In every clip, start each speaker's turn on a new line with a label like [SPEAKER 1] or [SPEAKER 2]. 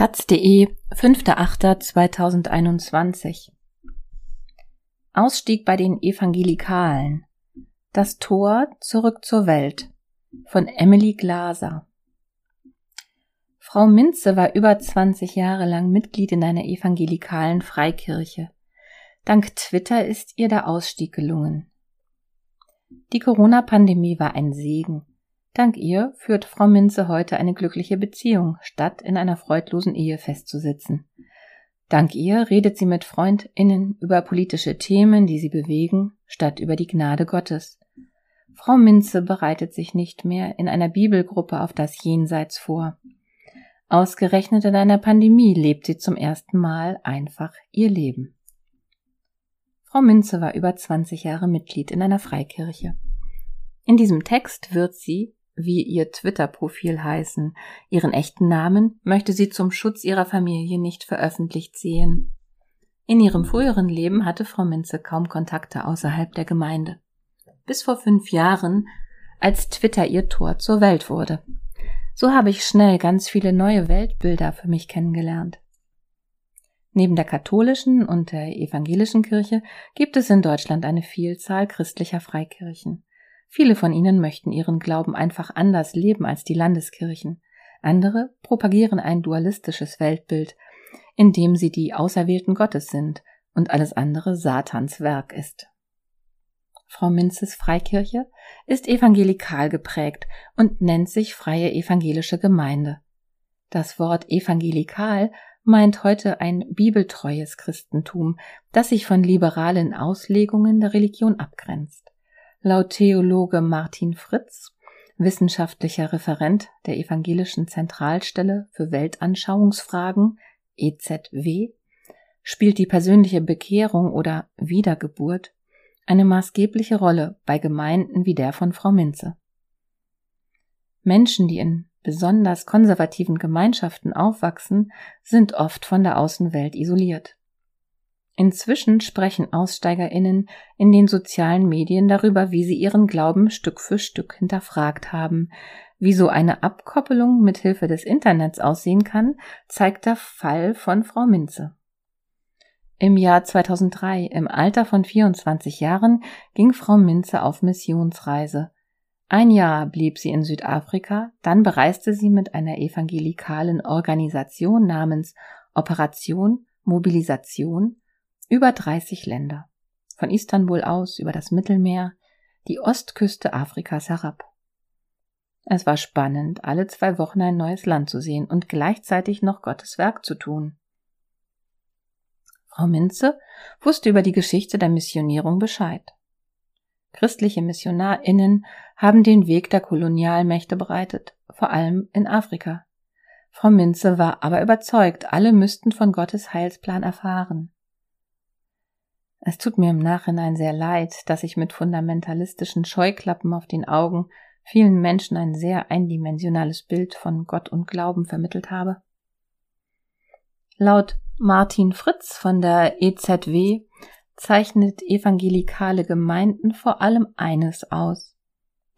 [SPEAKER 1] taz.de 5.8.2021 Ausstieg bei den Evangelikalen Das Tor zurück zur Welt von Emily Glaser Frau Minze war über 20 Jahre lang Mitglied in einer evangelikalen Freikirche. Dank Twitter ist ihr der Ausstieg gelungen. Die Corona-Pandemie war ein Segen. Dank ihr führt Frau Minze heute eine glückliche Beziehung, statt in einer freudlosen Ehe festzusitzen. Dank ihr redet sie mit FreundInnen über politische Themen, die sie bewegen, statt über die Gnade Gottes. Frau Minze bereitet sich nicht mehr in einer Bibelgruppe auf das Jenseits vor. Ausgerechnet in einer Pandemie lebt sie zum ersten Mal einfach ihr Leben. Frau Minze war über 20 Jahre Mitglied in einer Freikirche. In diesem Text wird sie, wie ihr Twitter-Profil heißen. Ihren echten Namen möchte sie zum Schutz ihrer Familie nicht veröffentlicht sehen. In ihrem früheren Leben hatte Frau Minze kaum Kontakte außerhalb der Gemeinde. Bis vor fünf Jahren, als Twitter ihr Tor zur Welt wurde. So habe ich schnell ganz viele neue Weltbilder für mich kennengelernt. Neben der katholischen und der evangelischen Kirche gibt es in Deutschland eine Vielzahl christlicher Freikirchen. Viele von ihnen möchten ihren Glauben einfach anders leben als die Landeskirchen. Andere propagieren ein dualistisches Weltbild, in dem sie die Auserwählten Gottes sind und alles andere Satans Werk ist. Frau Minzes Freikirche ist evangelikal geprägt und nennt sich Freie Evangelische Gemeinde. Das Wort evangelikal meint heute ein bibeltreues Christentum, das sich von liberalen Auslegungen der Religion abgrenzt. Laut Theologe Martin Fritz, wissenschaftlicher Referent der Evangelischen Zentralstelle für Weltanschauungsfragen EZW, spielt die persönliche Bekehrung oder Wiedergeburt eine maßgebliche Rolle bei Gemeinden wie der von Frau Minze. Menschen, die in besonders konservativen Gemeinschaften aufwachsen, sind oft von der Außenwelt isoliert. Inzwischen sprechen Aussteigerinnen in den sozialen Medien darüber, wie sie ihren Glauben Stück für Stück hinterfragt haben. Wie so eine Abkoppelung mit Hilfe des Internets aussehen kann, zeigt der Fall von Frau Minze. Im Jahr 2003, im Alter von 24 Jahren, ging Frau Minze auf Missionsreise. Ein Jahr blieb sie in Südafrika, dann bereiste sie mit einer evangelikalen Organisation namens Operation Mobilisation über 30 Länder. Von Istanbul aus über das Mittelmeer, die Ostküste Afrikas herab. Es war spannend, alle zwei Wochen ein neues Land zu sehen und gleichzeitig noch Gottes Werk zu tun. Frau Minze wusste über die Geschichte der Missionierung Bescheid. Christliche MissionarInnen haben den Weg der Kolonialmächte bereitet, vor allem in Afrika. Frau Minze war aber überzeugt, alle müssten von Gottes Heilsplan erfahren. Es tut mir im Nachhinein sehr leid, dass ich mit fundamentalistischen Scheuklappen auf den Augen vielen Menschen ein sehr eindimensionales Bild von Gott und Glauben vermittelt habe. Laut Martin Fritz von der EZW zeichnet evangelikale Gemeinden vor allem eines aus,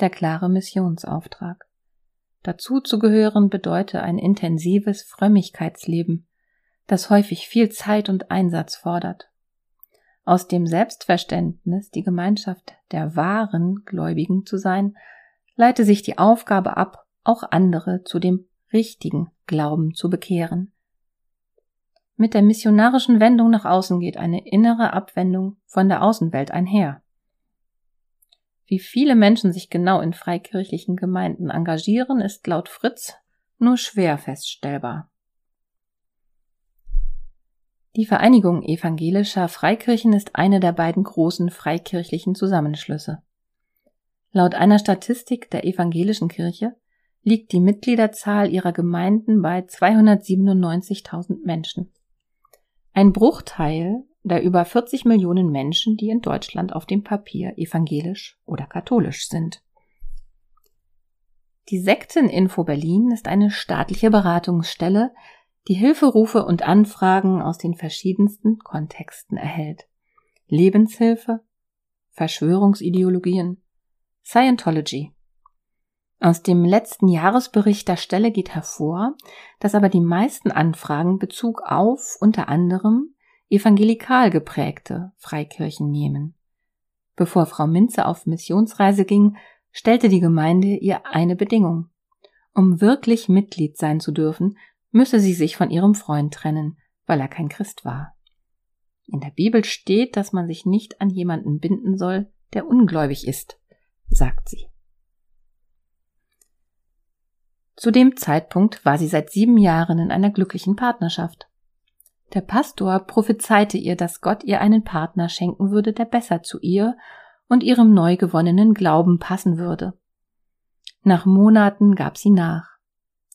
[SPEAKER 1] der klare Missionsauftrag. Dazu zu gehören bedeutet ein intensives Frömmigkeitsleben, das häufig viel Zeit und Einsatz fordert. Aus dem Selbstverständnis, die Gemeinschaft der wahren Gläubigen zu sein, leite sich die Aufgabe ab, auch andere zu dem richtigen Glauben zu bekehren. Mit der missionarischen Wendung nach außen geht eine innere Abwendung von der Außenwelt einher. Wie viele Menschen sich genau in freikirchlichen Gemeinden engagieren, ist laut Fritz nur schwer feststellbar. Die Vereinigung evangelischer Freikirchen ist eine der beiden großen freikirchlichen Zusammenschlüsse. Laut einer Statistik der evangelischen Kirche liegt die Mitgliederzahl ihrer Gemeinden bei 297.000 Menschen. Ein Bruchteil der über 40 Millionen Menschen, die in Deutschland auf dem Papier evangelisch oder katholisch sind. Die Sekteninfo Berlin ist eine staatliche Beratungsstelle, die Hilferufe und Anfragen aus den verschiedensten Kontexten erhält. Lebenshilfe, Verschwörungsideologien, Scientology. Aus dem letzten Jahresbericht der Stelle geht hervor, dass aber die meisten Anfragen Bezug auf unter anderem evangelikal geprägte Freikirchen nehmen. Bevor Frau Minze auf Missionsreise ging, stellte die Gemeinde ihr eine Bedingung. Um wirklich Mitglied sein zu dürfen, müsse sie sich von ihrem Freund trennen, weil er kein Christ war. In der Bibel steht, dass man sich nicht an jemanden binden soll, der ungläubig ist, sagt sie. Zu dem Zeitpunkt war sie seit sieben Jahren in einer glücklichen Partnerschaft. Der Pastor prophezeite ihr, dass Gott ihr einen Partner schenken würde, der besser zu ihr und ihrem neu gewonnenen Glauben passen würde. Nach Monaten gab sie nach.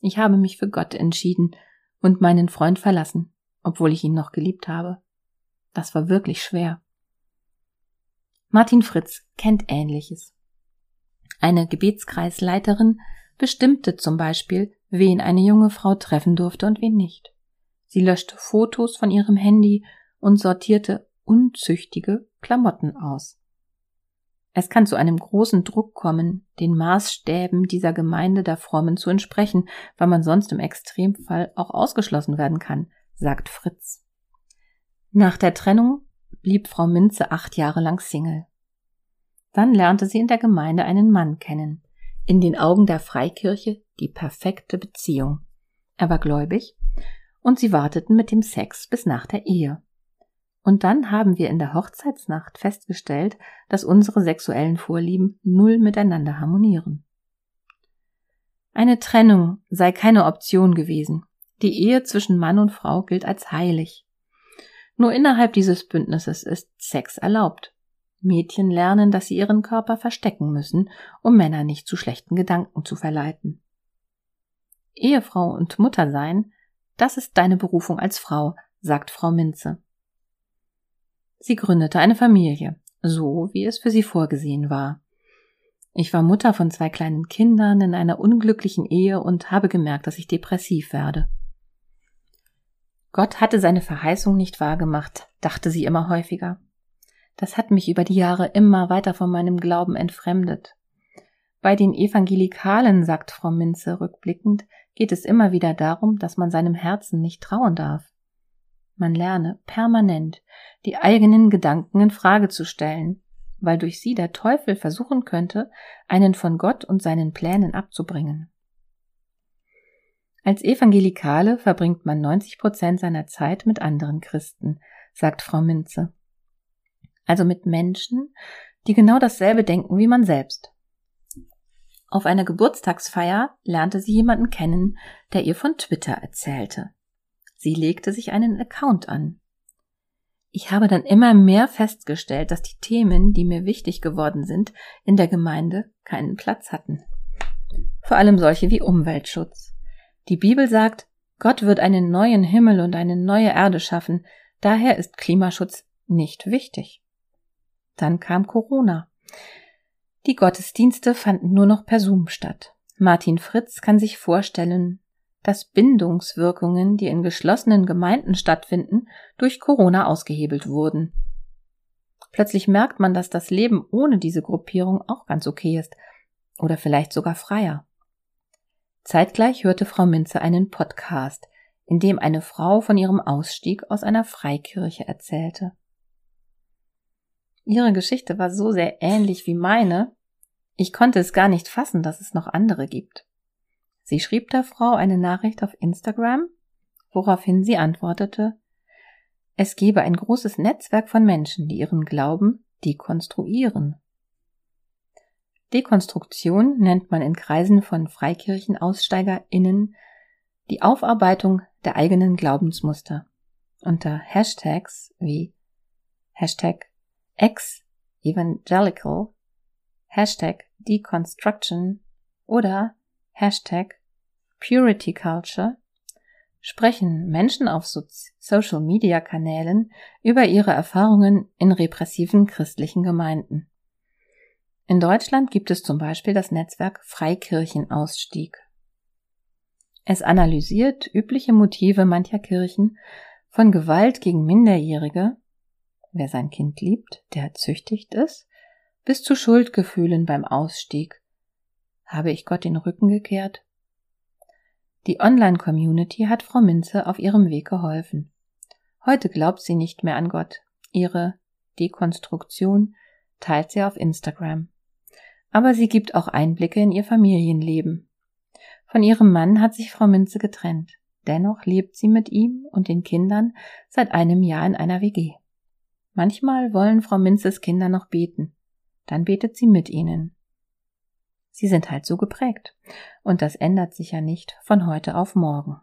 [SPEAKER 1] Ich habe mich für Gott entschieden und meinen Freund verlassen, obwohl ich ihn noch geliebt habe. Das war wirklich schwer. Martin Fritz kennt Ähnliches. Eine Gebetskreisleiterin bestimmte zum Beispiel, wen eine junge Frau treffen durfte und wen nicht. Sie löschte Fotos von ihrem Handy und sortierte unzüchtige Klamotten aus. Es kann zu einem großen Druck kommen, den Maßstäben dieser Gemeinde der Frommen zu entsprechen, weil man sonst im Extremfall auch ausgeschlossen werden kann, sagt Fritz. Nach der Trennung blieb Frau Minze acht Jahre lang Single. Dann lernte sie in der Gemeinde einen Mann kennen. In den Augen der Freikirche die perfekte Beziehung. Er war gläubig und sie warteten mit dem Sex bis nach der Ehe. Und dann haben wir in der Hochzeitsnacht festgestellt, dass unsere sexuellen Vorlieben null miteinander harmonieren. Eine Trennung sei keine Option gewesen. Die Ehe zwischen Mann und Frau gilt als heilig. Nur innerhalb dieses Bündnisses ist Sex erlaubt. Mädchen lernen, dass sie ihren Körper verstecken müssen, um Männer nicht zu schlechten Gedanken zu verleiten. Ehefrau und Mutter sein das ist deine Berufung als Frau, sagt Frau Minze. Sie gründete eine Familie, so wie es für sie vorgesehen war. Ich war Mutter von zwei kleinen Kindern in einer unglücklichen Ehe und habe gemerkt, dass ich depressiv werde. Gott hatte seine Verheißung nicht wahrgemacht, dachte sie immer häufiger. Das hat mich über die Jahre immer weiter von meinem Glauben entfremdet. Bei den Evangelikalen, sagt Frau Minze rückblickend, geht es immer wieder darum, dass man seinem Herzen nicht trauen darf. Man lerne permanent die eigenen Gedanken in Frage zu stellen, weil durch sie der Teufel versuchen könnte, einen von Gott und seinen Plänen abzubringen. Als Evangelikale verbringt man 90 Prozent seiner Zeit mit anderen Christen, sagt Frau Minze. Also mit Menschen, die genau dasselbe denken wie man selbst. Auf einer Geburtstagsfeier lernte sie jemanden kennen, der ihr von Twitter erzählte. Sie legte sich einen Account an. Ich habe dann immer mehr festgestellt, dass die Themen, die mir wichtig geworden sind, in der Gemeinde keinen Platz hatten. Vor allem solche wie Umweltschutz. Die Bibel sagt, Gott wird einen neuen Himmel und eine neue Erde schaffen, daher ist Klimaschutz nicht wichtig. Dann kam Corona. Die Gottesdienste fanden nur noch per Zoom statt. Martin Fritz kann sich vorstellen, dass Bindungswirkungen, die in geschlossenen Gemeinden stattfinden, durch Corona ausgehebelt wurden. Plötzlich merkt man, dass das Leben ohne diese Gruppierung auch ganz okay ist oder vielleicht sogar freier. Zeitgleich hörte Frau Minze einen Podcast, in dem eine Frau von ihrem Ausstieg aus einer Freikirche erzählte. Ihre Geschichte war so sehr ähnlich wie meine, ich konnte es gar nicht fassen, dass es noch andere gibt. Sie schrieb der Frau eine Nachricht auf Instagram, woraufhin sie antwortete, es gebe ein großes Netzwerk von Menschen, die ihren Glauben dekonstruieren. Dekonstruktion nennt man in Kreisen von FreikirchenaussteigerInnen die Aufarbeitung der eigenen Glaubensmuster. Unter Hashtags wie Hashtag ex-evangelical, Hashtag Deconstruction oder Hashtag Purity Culture sprechen Menschen auf so Social Media Kanälen über ihre Erfahrungen in repressiven christlichen Gemeinden. In Deutschland gibt es zum Beispiel das Netzwerk Freikirchenausstieg. Es analysiert übliche Motive mancher Kirchen von Gewalt gegen Minderjährige wer sein Kind liebt, der züchtigt es, bis zu Schuldgefühlen beim Ausstieg, Habe ich Gott den Rücken gekehrt? Die Online-Community hat Frau Minze auf ihrem Weg geholfen. Heute glaubt sie nicht mehr an Gott. Ihre Dekonstruktion teilt sie auf Instagram. Aber sie gibt auch Einblicke in ihr Familienleben. Von ihrem Mann hat sich Frau Minze getrennt. Dennoch lebt sie mit ihm und den Kindern seit einem Jahr in einer WG. Manchmal wollen Frau Minzes Kinder noch beten. Dann betet sie mit ihnen. Sie sind halt so geprägt. Und das ändert sich ja nicht von heute auf morgen.